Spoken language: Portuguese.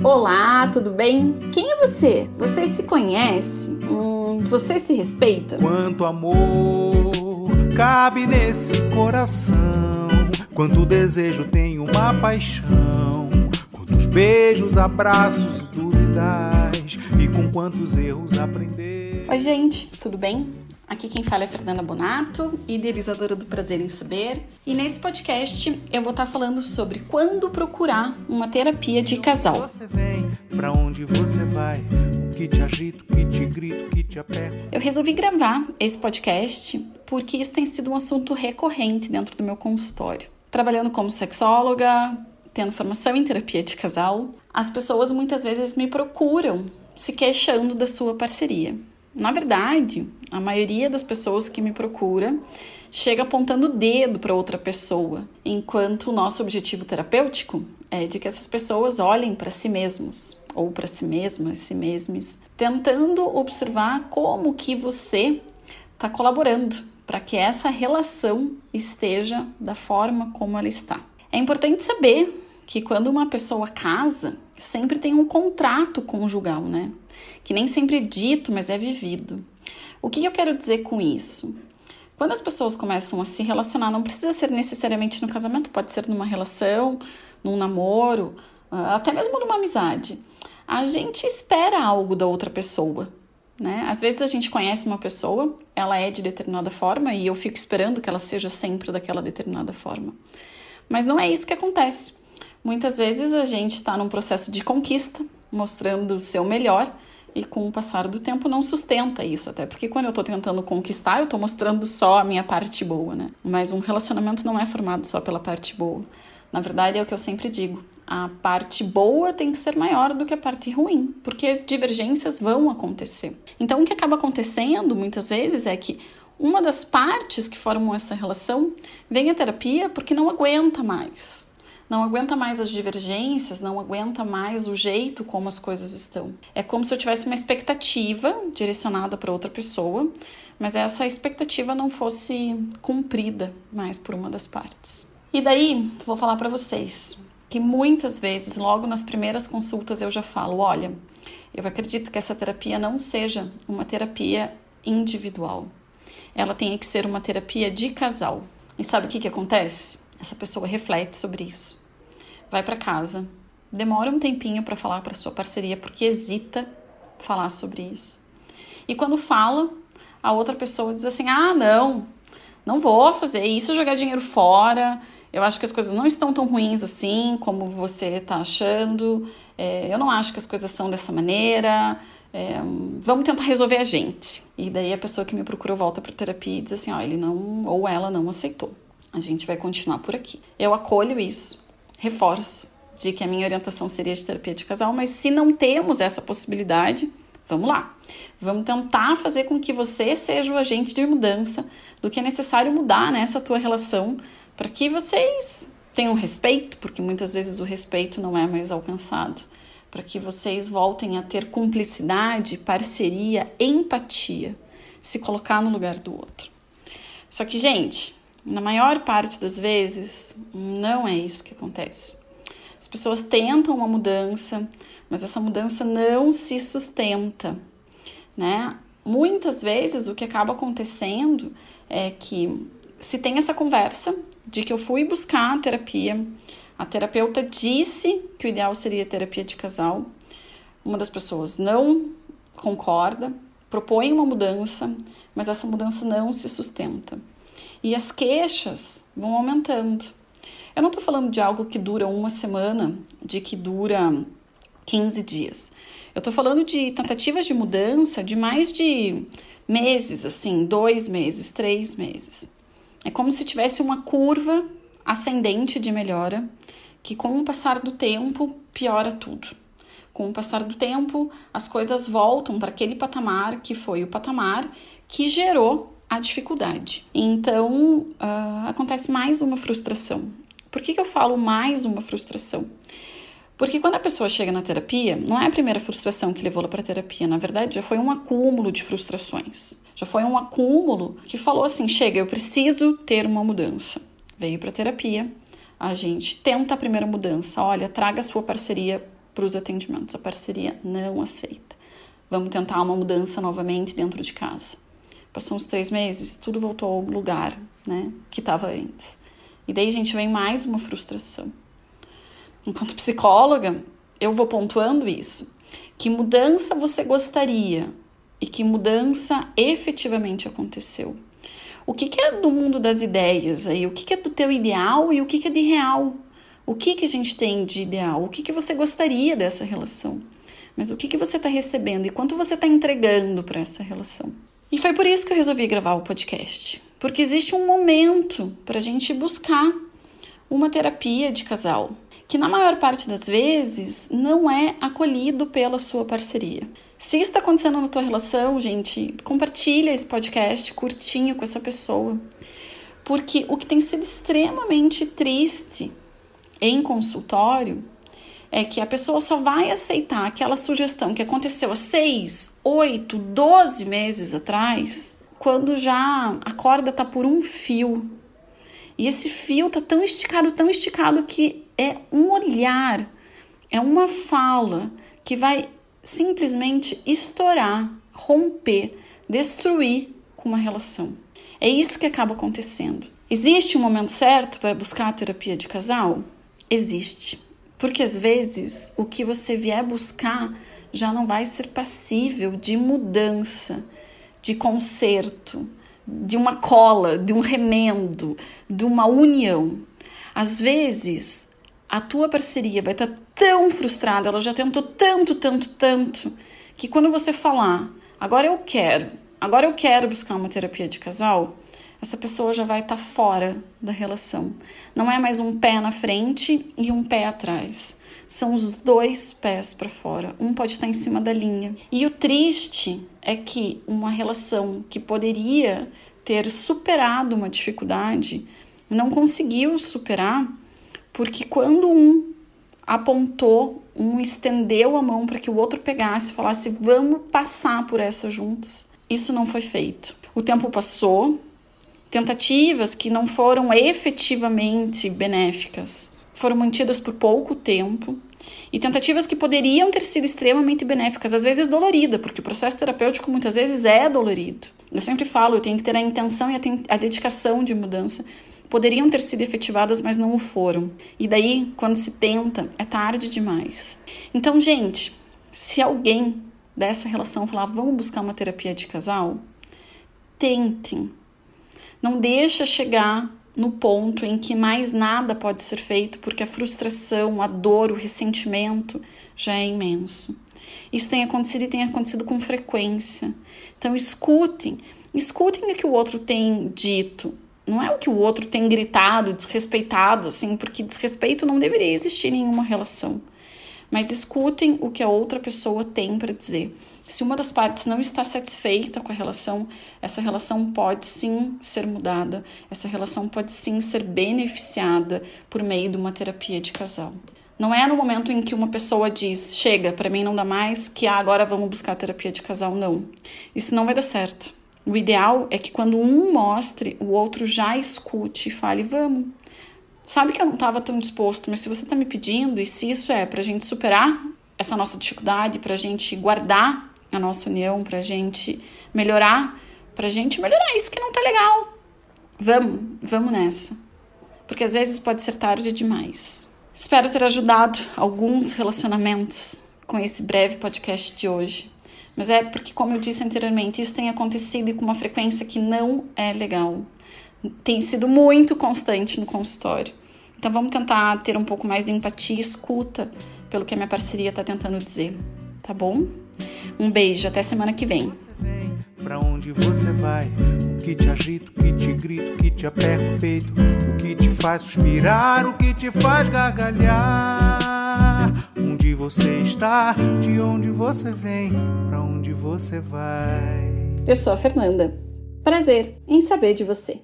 Olá, tudo bem? Quem é você? Você se conhece? Hum, você se respeita? Quanto amor cabe nesse coração? Quanto desejo tem uma paixão? Quantos beijos, abraços e dúvidas? E com quantos erros aprender? Oi, gente, tudo bem? Aqui quem fala é Fernanda Bonato, idealizadora do Prazer em Saber, e nesse podcast eu vou estar falando sobre quando procurar uma terapia de casal. Você vem, pra onde você vai? O que te agita, o que te que te? Eu resolvi gravar esse podcast porque isso tem sido um assunto recorrente dentro do meu consultório. Trabalhando como sexóloga, tendo formação em terapia de casal, as pessoas muitas vezes me procuram se queixando da sua parceria. Na verdade, a maioria das pessoas que me procura chega apontando o dedo para outra pessoa, enquanto o nosso objetivo terapêutico é de que essas pessoas olhem para si mesmos ou para si mesmas, si mesmes, tentando observar como que você está colaborando para que essa relação esteja da forma como ela está. É importante saber que quando uma pessoa casa, sempre tem um contrato conjugal, né? Que nem sempre é dito, mas é vivido. O que eu quero dizer com isso? Quando as pessoas começam a se relacionar, não precisa ser necessariamente no casamento, pode ser numa relação, num namoro, ah, até mesmo numa amizade. A gente espera algo da outra pessoa, né? Às vezes a gente conhece uma pessoa, ela é de determinada forma e eu fico esperando que ela seja sempre daquela determinada forma. Mas não é isso que acontece. Muitas vezes a gente está num processo de conquista, mostrando o seu melhor, e com o passar do tempo não sustenta isso, até porque quando eu estou tentando conquistar, eu estou mostrando só a minha parte boa, né? Mas um relacionamento não é formado só pela parte boa. Na verdade, é o que eu sempre digo: a parte boa tem que ser maior do que a parte ruim, porque divergências vão acontecer. Então, o que acaba acontecendo muitas vezes é que uma das partes que formam essa relação vem a terapia porque não aguenta mais não aguenta mais as divergências, não aguenta mais o jeito como as coisas estão. É como se eu tivesse uma expectativa direcionada para outra pessoa, mas essa expectativa não fosse cumprida mais por uma das partes. E daí, vou falar para vocês que muitas vezes, logo nas primeiras consultas, eu já falo: olha, eu acredito que essa terapia não seja uma terapia individual. Ela tem que ser uma terapia de casal. E sabe o que, que acontece? Essa pessoa reflete sobre isso vai para casa, demora um tempinho para falar para sua parceria porque hesita falar sobre isso. E quando fala, a outra pessoa diz assim: "Ah, não, não vou fazer isso, jogar dinheiro fora. Eu acho que as coisas não estão tão ruins assim como você está achando. É, eu não acho que as coisas são dessa maneira. É, vamos tentar resolver a gente. E daí a pessoa que me procurou volta para terapia e diz assim: ó, ele não ou ela não aceitou. A gente vai continuar por aqui. Eu acolho isso, reforço de que a minha orientação seria de terapia de casal, mas se não temos essa possibilidade, vamos lá. Vamos tentar fazer com que você seja o agente de mudança do que é necessário mudar nessa tua relação para que vocês tenham respeito, porque muitas vezes o respeito não é mais alcançado, para que vocês voltem a ter cumplicidade, parceria, empatia, se colocar no lugar do outro. Só que, gente, na maior parte das vezes, não é isso que acontece. As pessoas tentam uma mudança, mas essa mudança não se sustenta, né? Muitas vezes o que acaba acontecendo é que se tem essa conversa de que eu fui buscar a terapia, a terapeuta disse que o ideal seria terapia de casal, uma das pessoas não concorda, propõe uma mudança, mas essa mudança não se sustenta. E as queixas vão aumentando. Eu não estou falando de algo que dura uma semana, de que dura 15 dias. Eu estou falando de tentativas de mudança de mais de meses, assim, dois meses, três meses. É como se tivesse uma curva ascendente de melhora, que com o passar do tempo piora tudo. Com o passar do tempo, as coisas voltam para aquele patamar que foi o patamar que gerou a dificuldade. Então, uh, acontece mais uma frustração. Por que, que eu falo mais uma frustração? Porque quando a pessoa chega na terapia, não é a primeira frustração que levou ela para a terapia, na verdade já foi um acúmulo de frustrações. Já foi um acúmulo que falou assim: chega, eu preciso ter uma mudança. Veio para a terapia, a gente tenta a primeira mudança. Olha, traga a sua parceria para os atendimentos. A parceria não aceita. Vamos tentar uma mudança novamente dentro de casa. Passou uns três meses, tudo voltou ao lugar, né, que estava antes. E daí, gente, vem mais uma frustração. Enquanto psicóloga, eu vou pontuando isso. Que mudança você gostaria e que mudança efetivamente aconteceu? O que, que é do mundo das ideias aí? O que, que é do teu ideal e o que, que é de real? O que, que a gente tem de ideal? O que, que você gostaria dessa relação? Mas o que, que você está recebendo e quanto você está entregando para essa relação? E foi por isso que eu resolvi gravar o podcast. Porque existe um momento para a gente buscar uma terapia de casal, que na maior parte das vezes não é acolhido pela sua parceria. Se isso está acontecendo na tua relação, gente, compartilha esse podcast curtinho com essa pessoa. Porque o que tem sido extremamente triste em consultório é que a pessoa só vai aceitar aquela sugestão que aconteceu há seis, oito, doze meses atrás, quando já a corda tá por um fio. E esse fio tá tão esticado, tão esticado que é um olhar, é uma fala que vai simplesmente estourar, romper, destruir com uma relação. É isso que acaba acontecendo. Existe um momento certo para buscar a terapia de casal? Existe. Porque às vezes o que você vier buscar já não vai ser passível de mudança, de conserto, de uma cola, de um remendo, de uma união. Às vezes a tua parceria vai estar tá tão frustrada, ela já tentou tanto, tanto, tanto, que quando você falar, agora eu quero, agora eu quero buscar uma terapia de casal, essa pessoa já vai estar tá fora da relação. Não é mais um pé na frente e um pé atrás. São os dois pés para fora. Um pode estar tá em cima da linha. E o triste é que uma relação que poderia ter superado uma dificuldade não conseguiu superar porque quando um apontou, um estendeu a mão para que o outro pegasse e falasse: vamos passar por essa juntos, isso não foi feito. O tempo passou, tentativas que não foram efetivamente benéficas foram mantidas por pouco tempo e tentativas que poderiam ter sido extremamente benéficas, às vezes dolorida, porque o processo terapêutico muitas vezes é dolorido. Eu sempre falo, eu tenho que ter a intenção e a, dedicação de mudança poderiam ter sido efetivadas, mas não o foram. E daí, quando se tenta, é tarde demais. Então, gente, se alguém dessa relação falar, vamos buscar uma terapia de casal, tentem. Não deixa chegar no ponto em que mais nada pode ser feito porque a frustração, a dor, o ressentimento já é imenso. Isso tem acontecido e tem acontecido com frequência. Então escutem, escutem o que o outro tem dito, não é o que o outro tem gritado, desrespeitado, assim, porque desrespeito não deveria existir em nenhuma relação. Mas escutem o que a outra pessoa tem para dizer. Se uma das partes não está satisfeita com a relação, essa relação pode sim ser mudada, essa relação pode sim ser beneficiada por meio de uma terapia de casal. Não é no momento em que uma pessoa diz, chega, para mim não dá mais, que ah, agora vamos buscar terapia de casal. Não. Isso não vai dar certo. O ideal é que quando um mostre, o outro já escute e fale: vamos. Sabe que eu não estava tão disposto, mas se você está me pedindo, e se isso é para a gente superar essa nossa dificuldade, para a gente guardar a nossa união, para a gente melhorar, para a gente melhorar isso que não tá legal, vamos, vamos nessa. Porque às vezes pode ser tarde demais. Espero ter ajudado alguns relacionamentos com esse breve podcast de hoje. Mas é porque, como eu disse anteriormente, isso tem acontecido e com uma frequência que não é legal. Tem sido muito constante no consultório. Então vamos tentar ter um pouco mais de empatia e escuta pelo que a minha parceria está tentando dizer. Tá bom? Um beijo, até semana que vem. Pra onde você vai? O que te agita, o que te grita, o que te aperta o peito, o que te faz suspirar, o que te faz gargalhar. Onde você está, de onde você vem, pra onde você vai. Eu sou a Fernanda. Prazer em saber de você.